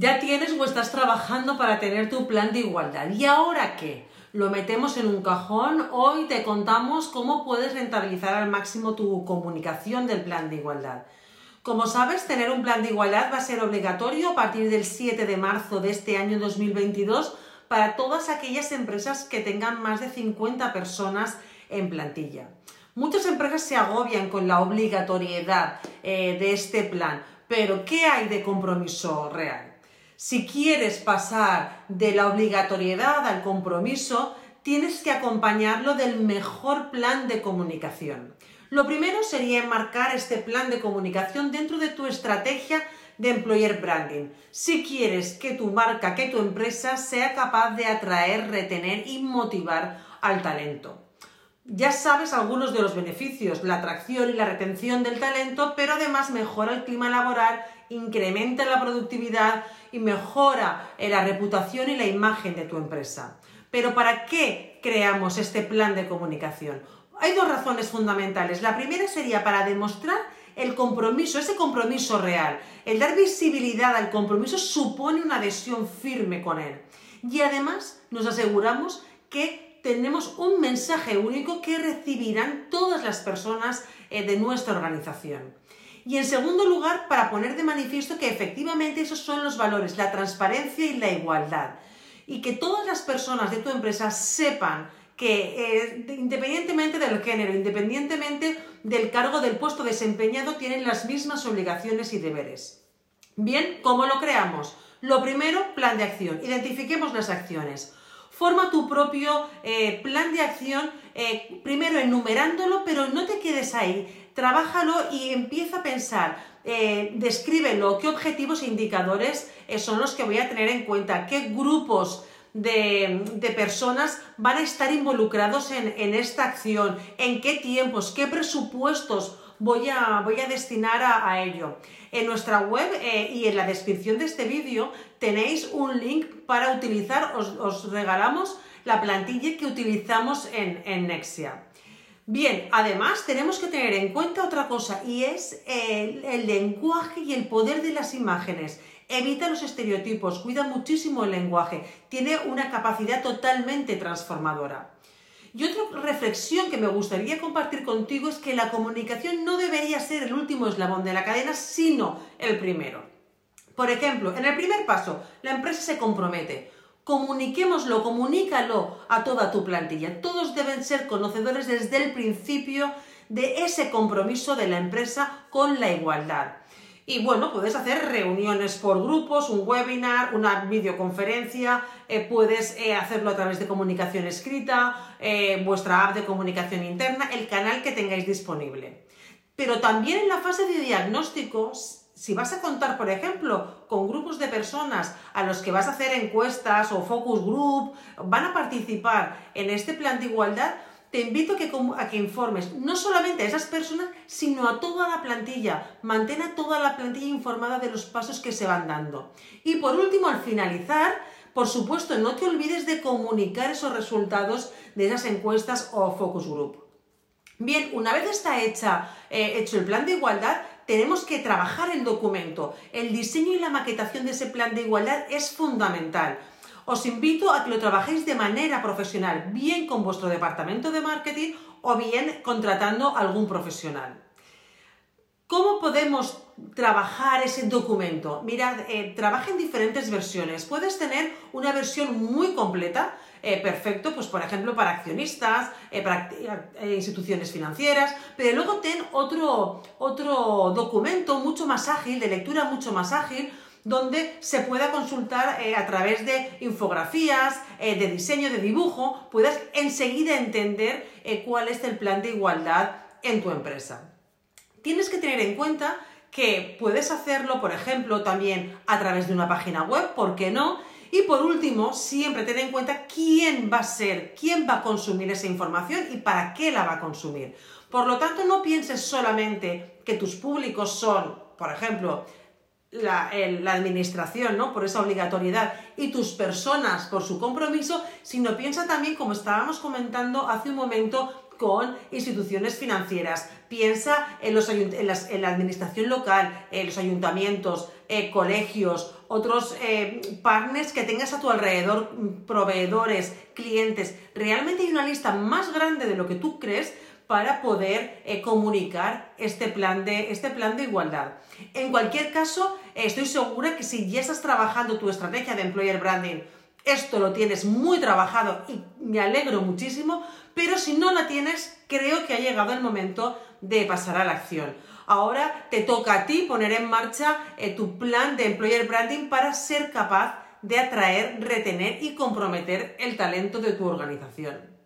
Ya tienes o estás trabajando para tener tu plan de igualdad. ¿Y ahora qué? Lo metemos en un cajón. Hoy te contamos cómo puedes rentabilizar al máximo tu comunicación del plan de igualdad. Como sabes, tener un plan de igualdad va a ser obligatorio a partir del 7 de marzo de este año 2022 para todas aquellas empresas que tengan más de 50 personas en plantilla. Muchas empresas se agobian con la obligatoriedad eh, de este plan, pero ¿qué hay de compromiso real? Si quieres pasar de la obligatoriedad al compromiso, tienes que acompañarlo del mejor plan de comunicación. Lo primero sería enmarcar este plan de comunicación dentro de tu estrategia de employer branding. Si quieres que tu marca, que tu empresa sea capaz de atraer, retener y motivar al talento. Ya sabes algunos de los beneficios, la atracción y la retención del talento, pero además mejora el clima laboral, incrementa la productividad y mejora la reputación y la imagen de tu empresa. Pero ¿para qué creamos este plan de comunicación? Hay dos razones fundamentales. La primera sería para demostrar el compromiso, ese compromiso real. El dar visibilidad al compromiso supone una adhesión firme con él. Y además nos aseguramos que tenemos un mensaje único que recibirán todas las personas eh, de nuestra organización. Y en segundo lugar, para poner de manifiesto que efectivamente esos son los valores, la transparencia y la igualdad. Y que todas las personas de tu empresa sepan que eh, independientemente del género, independientemente del cargo del puesto desempeñado, tienen las mismas obligaciones y deberes. Bien, ¿cómo lo creamos? Lo primero, plan de acción. Identifiquemos las acciones. Forma tu propio eh, plan de acción, eh, primero enumerándolo, pero no te quedes ahí. Trabájalo y empieza a pensar, eh, descríbelo, qué objetivos e indicadores son los que voy a tener en cuenta, qué grupos de, personas van a estar involucrados en, esta acción, en qué tiempos, qué presupuestos voy a, voy a destinar a, ello. En nuestra web eh, y en la descripción de este vídeo tenéis un link para utilizar, os, regalamos la plantilla que utilizamos en, Nexia. Bien, además tenemos que tener en cuenta otra cosa y es el, lenguaje y el poder de las imágenes. Evita los estereotipos, cuida muchísimo el lenguaje, tiene una capacidad totalmente transformadora. Y otra reflexión que me gustaría compartir contigo es que la comunicación no debería ser el último eslabón de la cadena, sino el primero. Por ejemplo, en el primer paso, la empresa se compromete. Comuniquémoslo, comunícalo a toda tu plantilla. Todos deben ser conocedores desde el principio de ese compromiso de la empresa con la igualdad. Y bueno, puedes hacer reuniones por grupos, un webinar, una videoconferencia, eh, puedes eh, hacerlo a través de comunicación escrita, eh, vuestra app de comunicación interna, el canal que tengáis disponible. Pero también en la fase de diagnóstico, si vas a contar, por ejemplo, con grupos de personas a los que vas a hacer encuestas o focus group, van a participar en este plan de igualdad, te invito a que, informes no solamente a esas personas, sino a toda la plantilla. Mantén a toda la plantilla informada de los pasos que se van dando. Y por último, al finalizar, por supuesto, no te olvides de comunicar esos resultados de esas encuestas o focus group. Bien, una vez está eh, hecho el plan de igualdad, tenemos que trabajar el documento. El diseño y la maquetación de ese plan de igualdad es fundamental os invito a que lo trabajéis de manera profesional, bien con vuestro departamento de marketing o bien contratando algún profesional. ¿Cómo podemos trabajar ese documento? Mirad, eh, trabaja en diferentes versiones. Puedes tener una versión muy completa, eh, perfecto, pues por ejemplo para accionistas, eh, para instituciones financieras, pero luego ten otro, otro documento mucho más ágil, de lectura mucho más ágil, donde se pueda consultar eh, a través de infografías, eh, de diseño, de dibujo, puedas enseguida entender eh, cuál es el plan de igualdad en tu empresa. Tienes que tener en cuenta que puedes hacerlo, por ejemplo, también a través de una página web, ¿por qué no? Y por último, siempre ten en cuenta quién va a ser, quién va a consumir esa información y para qué la va a consumir. Por lo tanto, no pienses solamente que tus públicos son, por ejemplo, la, administración, ¿no? Por esa obligatoriedad y tus personas por su compromiso, sino piensa también, como estábamos comentando hace un momento, con instituciones financieras. Piensa en, los, en, la administración local, en los ayuntamientos. eh, colegios, otros eh, partners que tengas a tu alrededor, mm, proveedores, clientes. Realmente hay una lista más grande de lo que tú crees para poder eh, comunicar este plan, de, este plan de igualdad. En cualquier caso, estoy segura que si ya estás trabajando tu estrategia de employer branding, esto lo tienes muy trabajado y me alegro muchísimo, pero si no la tienes, creo que ha llegado el momento de pasar a la acción. Ahora te toca a ti poner en marcha eh, tu plan de employer branding para ser capaz de atraer, retener y comprometer el talento de tu organización.